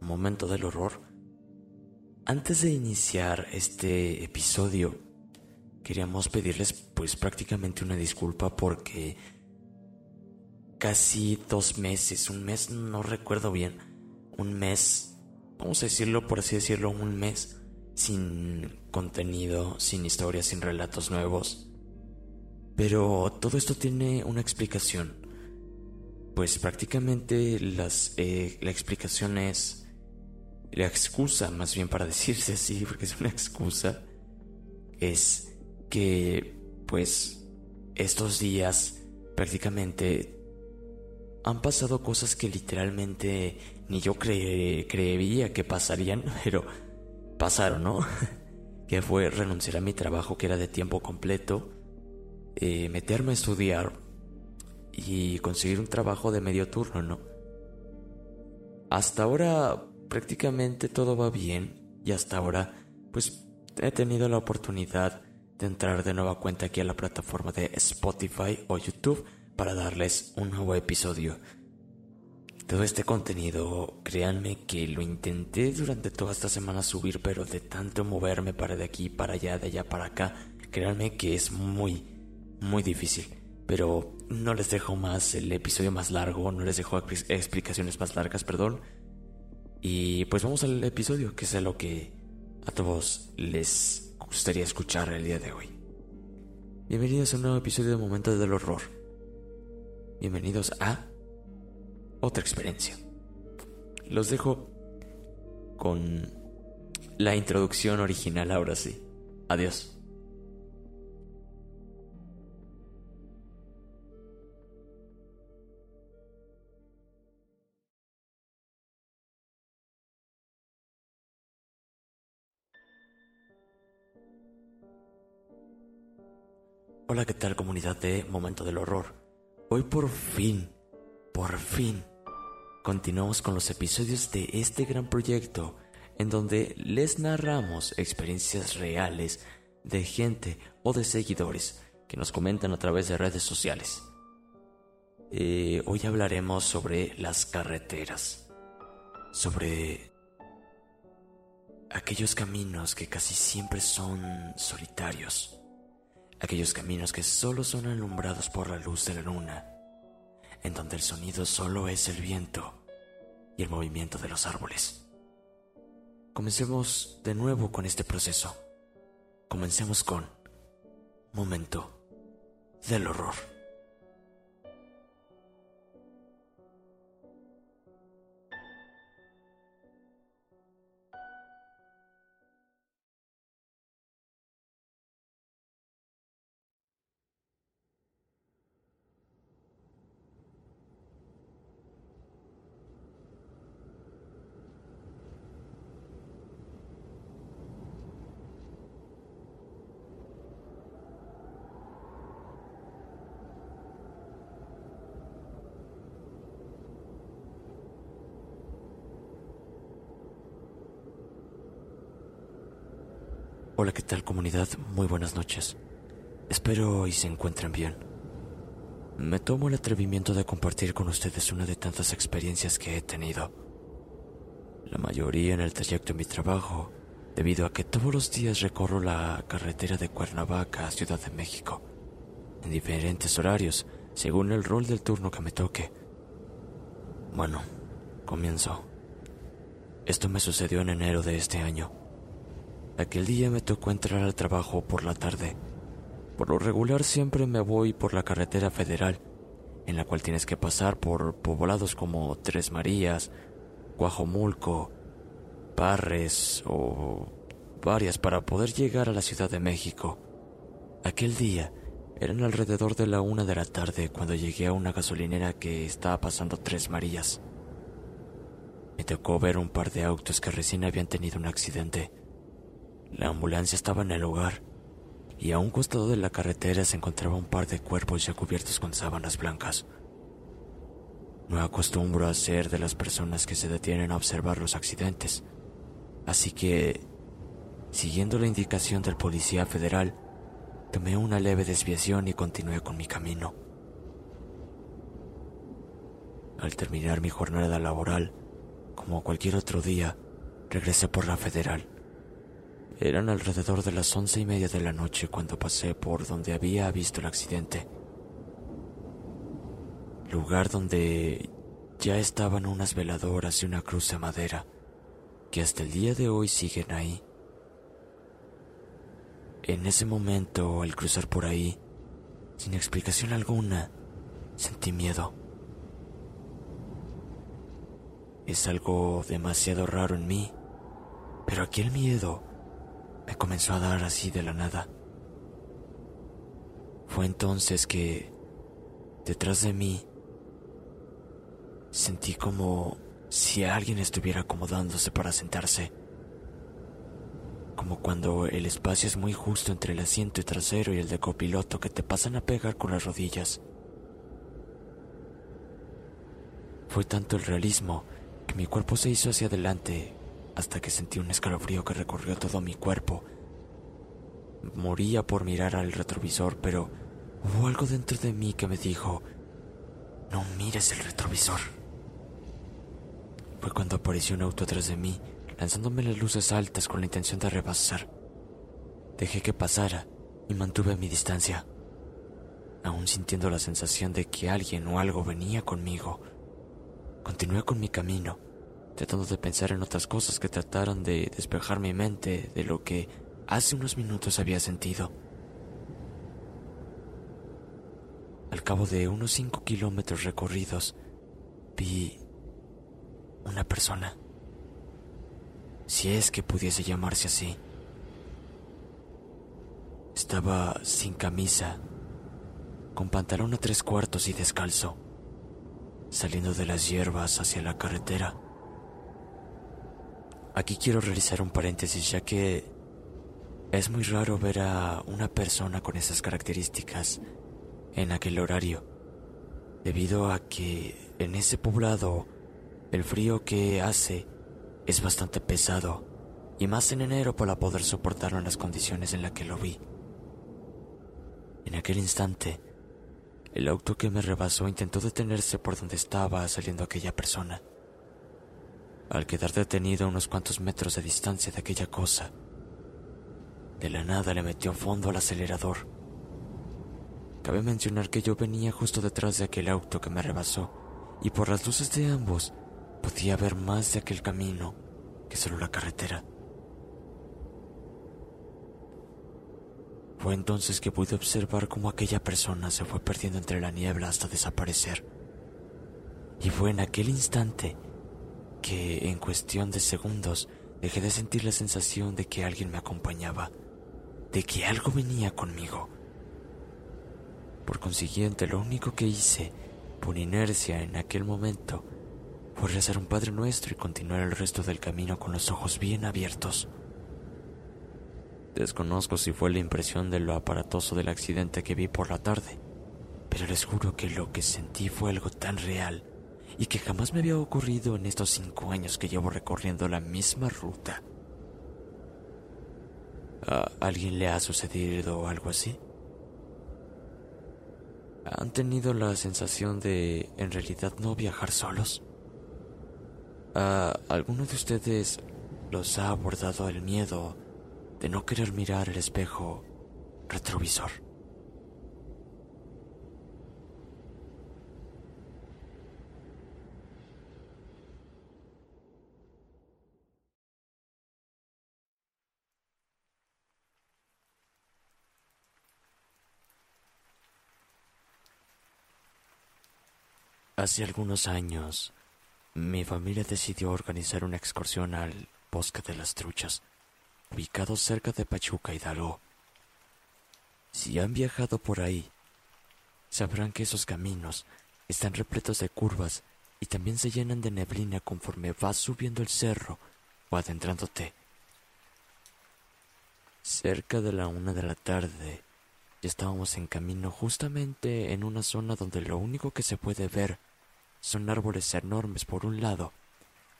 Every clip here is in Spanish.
Momento del Horror? Antes de iniciar este episodio, queríamos pedirles pues prácticamente una disculpa porque casi dos meses, un mes, no recuerdo bien, un mes, vamos a decirlo por así decirlo, un mes sin contenido, sin historias, sin relatos nuevos. Pero todo esto tiene una explicación. Pues prácticamente las, eh, la explicación es la excusa, más bien para decirse así, porque es una excusa, es que pues estos días prácticamente han pasado cosas que literalmente ni yo creería que pasarían, pero pasaron, ¿no? que fue renunciar a mi trabajo que era de tiempo completo, eh, meterme a estudiar y conseguir un trabajo de medio turno, ¿no? Hasta ahora prácticamente todo va bien y hasta ahora pues he tenido la oportunidad de entrar de nueva cuenta aquí a la plataforma de Spotify o YouTube para darles un nuevo episodio. Todo este contenido, créanme que lo intenté durante toda esta semana subir, pero de tanto moverme para de aquí, para allá, de allá para acá, créanme que es muy, muy difícil. Pero no les dejo más el episodio más largo, no les dejo explicaciones más largas, perdón. Y pues vamos al episodio, que es lo que a todos les gustaría escuchar el día de hoy. Bienvenidos a un nuevo episodio de Momentos del Horror. Bienvenidos a otra experiencia. Los dejo con la introducción original ahora sí. Adiós. Hola, ¿qué tal comunidad de Momento del Horror? Hoy por fin, por fin, continuamos con los episodios de este gran proyecto en donde les narramos experiencias reales de gente o de seguidores que nos comentan a través de redes sociales. Eh, hoy hablaremos sobre las carreteras, sobre aquellos caminos que casi siempre son solitarios aquellos caminos que solo son alumbrados por la luz de la luna, en donde el sonido solo es el viento y el movimiento de los árboles. Comencemos de nuevo con este proceso. Comencemos con Momento del Horror. Muy buenas noches. Espero y se encuentren bien. Me tomo el atrevimiento de compartir con ustedes una de tantas experiencias que he tenido. La mayoría en el trayecto de mi trabajo, debido a que todos los días recorro la carretera de Cuernavaca a Ciudad de México, en diferentes horarios, según el rol del turno que me toque. Bueno, comienzo. Esto me sucedió en enero de este año. Aquel día me tocó entrar al trabajo por la tarde. Por lo regular siempre me voy por la carretera federal, en la cual tienes que pasar por poblados como Tres Marías, Guajomulco, Parres o varias para poder llegar a la Ciudad de México. Aquel día eran alrededor de la una de la tarde cuando llegué a una gasolinera que estaba pasando Tres Marías. Me tocó ver un par de autos que recién habían tenido un accidente. La ambulancia estaba en el lugar y a un costado de la carretera se encontraba un par de cuerpos ya cubiertos con sábanas blancas. No acostumbro a ser de las personas que se detienen a observar los accidentes, así que, siguiendo la indicación del policía federal, tomé una leve desviación y continué con mi camino. Al terminar mi jornada laboral, como cualquier otro día, regresé por la federal. Eran alrededor de las once y media de la noche cuando pasé por donde había visto el accidente. Lugar donde ya estaban unas veladoras y una cruz de madera que hasta el día de hoy siguen ahí. En ese momento, al cruzar por ahí, sin explicación alguna, sentí miedo. Es algo demasiado raro en mí, pero aquí el miedo me comenzó a dar así de la nada. Fue entonces que, detrás de mí, sentí como si alguien estuviera acomodándose para sentarse. Como cuando el espacio es muy justo entre el asiento trasero y el de copiloto que te pasan a pegar con las rodillas. Fue tanto el realismo que mi cuerpo se hizo hacia adelante hasta que sentí un escalofrío que recorrió todo mi cuerpo. Moría por mirar al retrovisor, pero hubo algo dentro de mí que me dijo, no mires el retrovisor. Fue cuando apareció un auto atrás de mí, lanzándome las luces altas con la intención de rebasar. Dejé que pasara y mantuve mi distancia, aún sintiendo la sensación de que alguien o algo venía conmigo. Continué con mi camino tratando de pensar en otras cosas que trataran de despejar mi mente de lo que hace unos minutos había sentido. Al cabo de unos cinco kilómetros recorridos, vi una persona, si es que pudiese llamarse así. Estaba sin camisa, con pantalón a tres cuartos y descalzo, saliendo de las hierbas hacia la carretera. Aquí quiero realizar un paréntesis ya que es muy raro ver a una persona con esas características en aquel horario, debido a que en ese poblado el frío que hace es bastante pesado, y más en enero para poder soportarlo en las condiciones en las que lo vi. En aquel instante, el auto que me rebasó intentó detenerse por donde estaba saliendo aquella persona al quedar detenido a unos cuantos metros de distancia de aquella cosa. De la nada le metió fondo al acelerador. Cabe mencionar que yo venía justo detrás de aquel auto que me rebasó, y por las luces de ambos podía ver más de aquel camino que solo la carretera. Fue entonces que pude observar cómo aquella persona se fue perdiendo entre la niebla hasta desaparecer. Y fue en aquel instante que, en cuestión de segundos, dejé de sentir la sensación de que alguien me acompañaba, de que algo venía conmigo. Por consiguiente, lo único que hice, por inercia en aquel momento, fue rezar un Padre Nuestro y continuar el resto del camino con los ojos bien abiertos. Desconozco si fue la impresión de lo aparatoso del accidente que vi por la tarde, pero les juro que lo que sentí fue algo tan real y que jamás me había ocurrido en estos cinco años que llevo recorriendo la misma ruta. ¿A alguien le ha sucedido algo así? ¿Han tenido la sensación de en realidad no viajar solos? ¿A alguno de ustedes los ha abordado el miedo de no querer mirar el espejo retrovisor. Hace algunos años, mi familia decidió organizar una excursión al Bosque de las Truchas ubicado cerca de Pachuca, Hidalgo. Si han viajado por ahí, sabrán que esos caminos están repletos de curvas y también se llenan de neblina conforme vas subiendo el cerro o adentrándote. Cerca de la una de la tarde, ya estábamos en camino justamente en una zona donde lo único que se puede ver son árboles enormes por un lado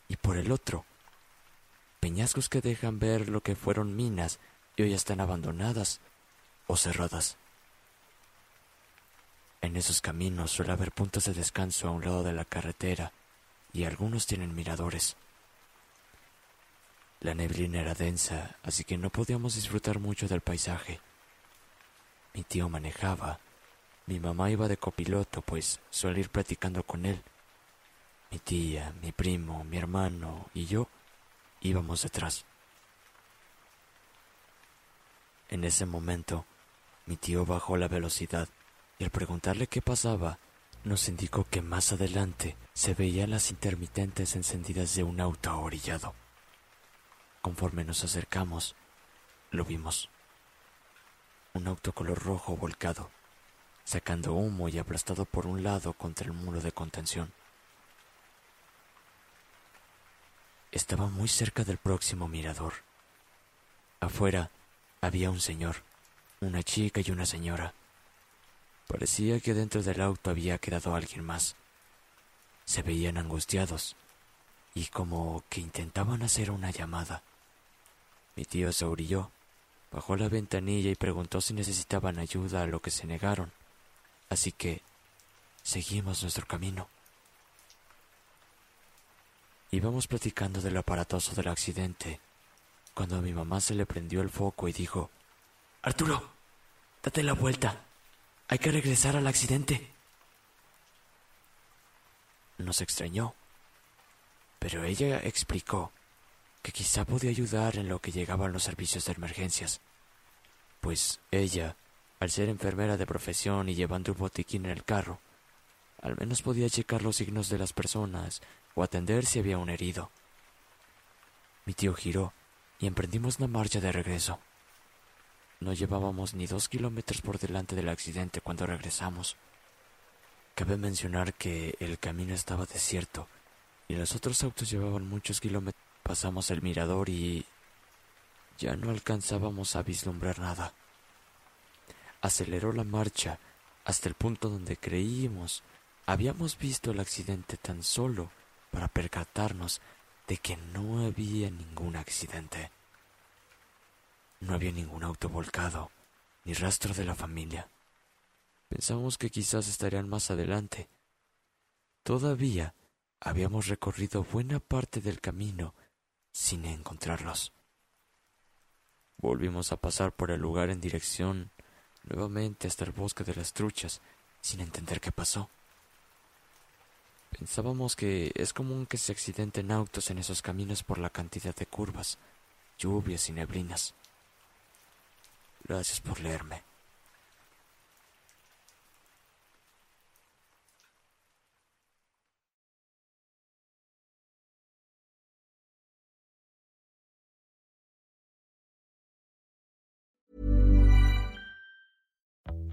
y por el otro peñascos que dejan ver lo que fueron minas y hoy están abandonadas o cerradas. En esos caminos suele haber puntos de descanso a un lado de la carretera y algunos tienen miradores. La neblina era densa, así que no podíamos disfrutar mucho del paisaje. Mi tío manejaba, mi mamá iba de copiloto, pues suele ir platicando con él. Mi tía, mi primo, mi hermano y yo íbamos detrás. En ese momento, mi tío bajó la velocidad y al preguntarle qué pasaba, nos indicó que más adelante se veían las intermitentes encendidas de un auto orillado. Conforme nos acercamos, lo vimos. Un auto color rojo volcado, sacando humo y aplastado por un lado contra el muro de contención. Estaba muy cerca del próximo mirador. Afuera había un señor, una chica y una señora. Parecía que dentro del auto había quedado alguien más. Se veían angustiados y como que intentaban hacer una llamada. Mi tío se orilló, bajó la ventanilla y preguntó si necesitaban ayuda, a lo que se negaron. Así que seguimos nuestro camino. Íbamos platicando del aparatoso del accidente cuando a mi mamá se le prendió el foco y dijo, Arturo, date la vuelta. Hay que regresar al accidente. Nos extrañó, pero ella explicó que quizá podía ayudar en lo que llegaban los servicios de emergencias, pues ella, al ser enfermera de profesión y llevando un botiquín en el carro, al menos podía checar los signos de las personas o atender si había un herido. Mi tío giró y emprendimos la marcha de regreso. No llevábamos ni dos kilómetros por delante del accidente cuando regresamos. Cabe mencionar que el camino estaba desierto y los otros autos llevaban muchos kilómetros. Pasamos el mirador y ya no alcanzábamos a vislumbrar nada. Aceleró la marcha hasta el punto donde creímos habíamos visto el accidente tan solo para percatarnos de que no había ningún accidente. No había ningún auto volcado, ni rastro de la familia. Pensamos que quizás estarían más adelante. Todavía habíamos recorrido buena parte del camino sin encontrarlos. Volvimos a pasar por el lugar en dirección nuevamente hasta el bosque de las truchas, sin entender qué pasó. Pensábamos que es común que se accidenten autos en esos caminos por la cantidad de curvas, lluvias y neblinas. Gracias por leerme.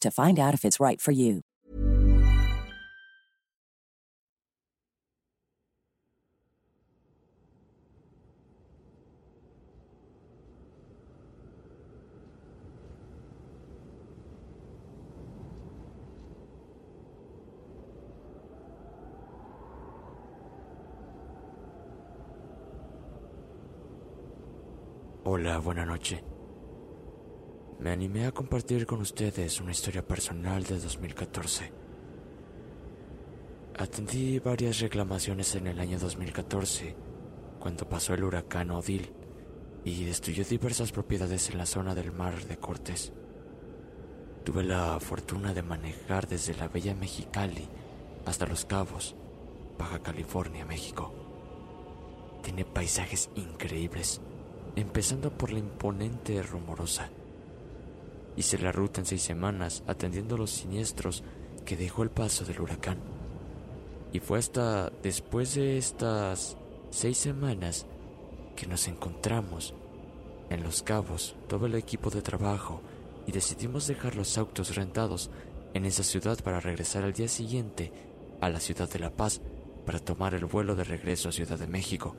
to find out if it's right for you. Hola, buena noche. Me animé a compartir con ustedes una historia personal de 2014. Atendí varias reclamaciones en el año 2014, cuando pasó el huracán Odil y destruyó diversas propiedades en la zona del mar de Cortés. Tuve la fortuna de manejar desde la bella Mexicali hasta Los Cabos, Baja California, México. Tiene paisajes increíbles, empezando por la imponente Rumorosa. Hice la ruta en seis semanas atendiendo los siniestros que dejó el paso del huracán. Y fue hasta después de estas seis semanas que nos encontramos en Los Cabos, todo el equipo de trabajo, y decidimos dejar los autos rentados en esa ciudad para regresar al día siguiente a la ciudad de La Paz para tomar el vuelo de regreso a Ciudad de México.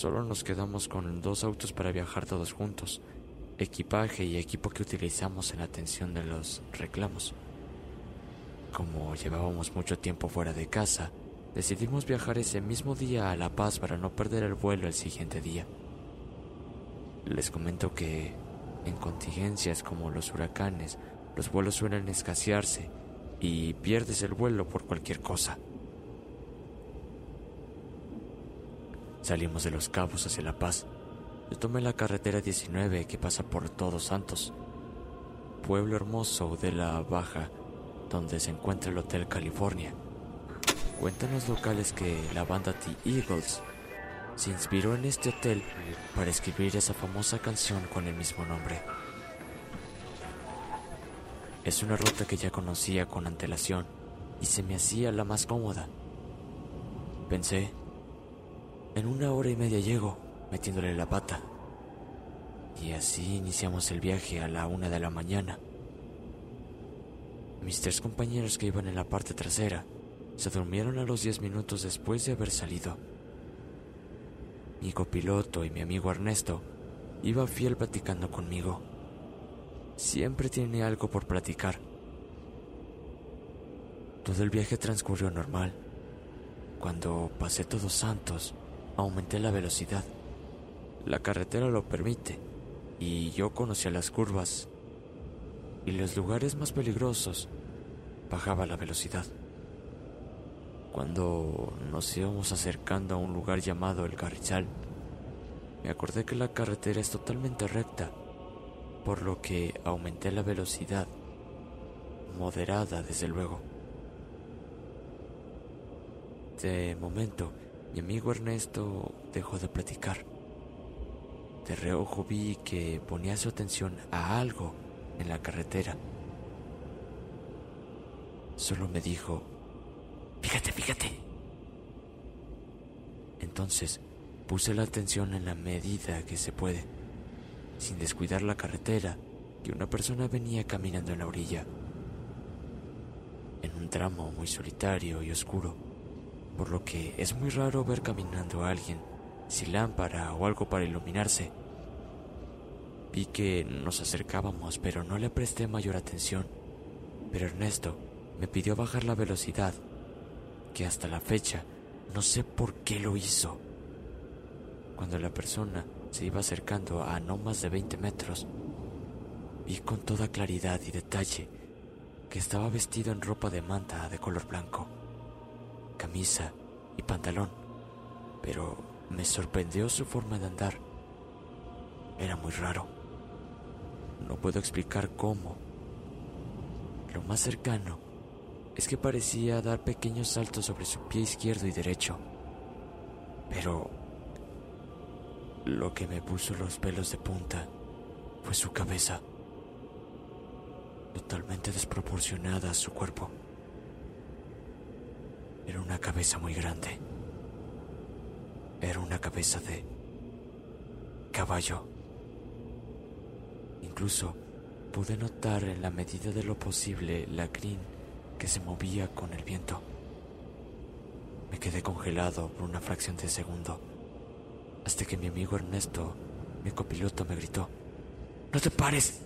Solo nos quedamos con dos autos para viajar todos juntos, equipaje y equipo que utilizamos en la atención de los reclamos. Como llevábamos mucho tiempo fuera de casa, decidimos viajar ese mismo día a La Paz para no perder el vuelo el siguiente día. Les comento que en contingencias como los huracanes, los vuelos suelen escasearse y pierdes el vuelo por cualquier cosa. Salimos de Los Cabos hacia La Paz. Yo tomé la carretera 19 que pasa por Todos Santos, pueblo hermoso de la Baja, donde se encuentra el Hotel California. Cuentan los locales que la banda The Eagles se inspiró en este hotel para escribir esa famosa canción con el mismo nombre. Es una ruta que ya conocía con antelación y se me hacía la más cómoda. Pensé, en una hora y media llego, metiéndole la pata. Y así iniciamos el viaje a la una de la mañana. Mis tres compañeros que iban en la parte trasera se durmieron a los diez minutos después de haber salido. Mi copiloto y mi amigo Ernesto iba fiel platicando conmigo. Siempre tiene algo por platicar. Todo el viaje transcurrió normal. Cuando pasé Todos Santos, aumenté la velocidad. La carretera lo permite y yo conocía las curvas y los lugares más peligrosos bajaba la velocidad. Cuando nos íbamos acercando a un lugar llamado El Carrizal, Me acordé que la carretera es totalmente recta, por lo que aumenté la velocidad, moderada desde luego. De momento, mi amigo Ernesto dejó de platicar. De reojo vi que ponía su atención a algo en la carretera. Solo me dijo, fíjate, fíjate. Entonces puse la atención en la medida que se puede, sin descuidar la carretera, que una persona venía caminando en la orilla, en un tramo muy solitario y oscuro, por lo que es muy raro ver caminando a alguien sin lámpara o algo para iluminarse. Vi que nos acercábamos, pero no le presté mayor atención. Pero Ernesto me pidió bajar la velocidad, que hasta la fecha no sé por qué lo hizo. Cuando la persona se iba acercando a no más de 20 metros, vi con toda claridad y detalle que estaba vestido en ropa de manta de color blanco, camisa y pantalón, pero me sorprendió su forma de andar. Era muy raro. No puedo explicar cómo. Lo más cercano es que parecía dar pequeños saltos sobre su pie izquierdo y derecho. Pero lo que me puso los pelos de punta fue su cabeza, totalmente desproporcionada a su cuerpo. Era una cabeza muy grande. Era una cabeza de caballo. Incluso pude notar en la medida de lo posible la crin que se movía con el viento. Me quedé congelado por una fracción de segundo, hasta que mi amigo Ernesto, mi copiloto, me gritó, ¡No te pares!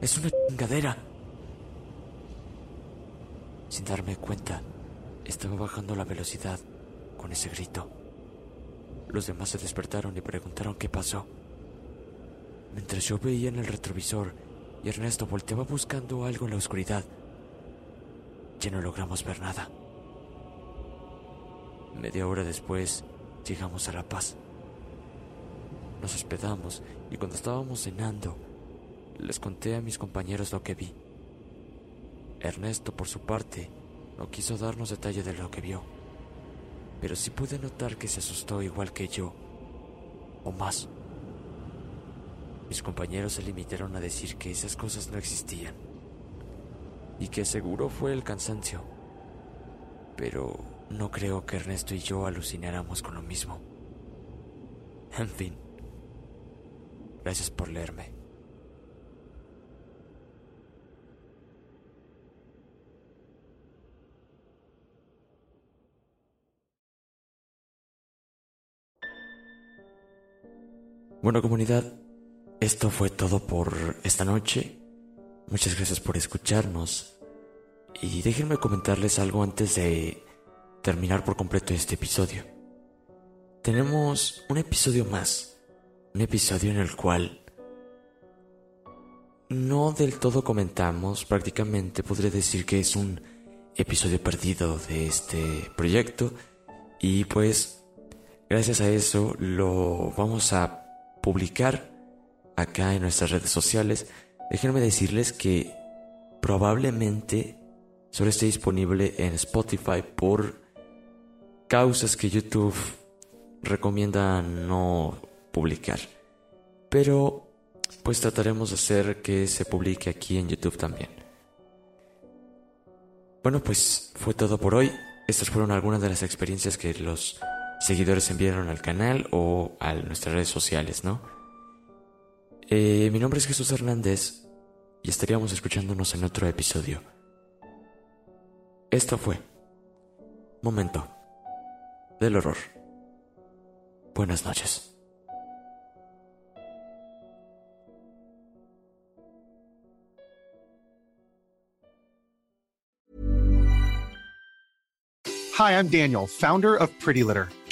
¡Es una chingadera! Sin darme cuenta, estaba bajando la velocidad con ese grito. Los demás se despertaron y preguntaron qué pasó. Mientras yo veía en el retrovisor y Ernesto volteaba buscando algo en la oscuridad, ya no logramos ver nada. Media hora después llegamos a La Paz. Nos hospedamos y cuando estábamos cenando, les conté a mis compañeros lo que vi. Ernesto, por su parte, no quiso darnos detalle de lo que vio, pero sí pude notar que se asustó igual que yo, o más. Mis compañeros se limitaron a decir que esas cosas no existían y que seguro fue el cansancio. Pero no creo que Ernesto y yo alucináramos con lo mismo. En fin, gracias por leerme. Bueno comunidad, esto fue todo por esta noche. Muchas gracias por escucharnos. Y déjenme comentarles algo antes de terminar por completo este episodio. Tenemos un episodio más. Un episodio en el cual no del todo comentamos, prácticamente podría decir que es un episodio perdido de este proyecto. Y pues, gracias a eso lo vamos a publicar acá en nuestras redes sociales Déjenme decirles que probablemente solo esté disponible en Spotify por causas que YouTube recomienda no publicar. Pero pues trataremos de hacer que se publique aquí en YouTube también. Bueno, pues fue todo por hoy. Estas fueron algunas de las experiencias que los seguidores enviaron al canal o a nuestras redes sociales, ¿no? Eh, mi nombre es Jesús Hernández y estaríamos escuchándonos en otro episodio. Esto fue Momento del Horror. Buenas noches. Hi, I'm Daniel, founder of Pretty Litter.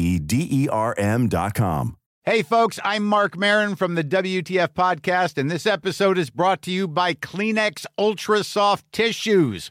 D E R M.com. Hey, folks, I'm Mark Marin from the WTF Podcast, and this episode is brought to you by Kleenex Ultra Soft Tissues,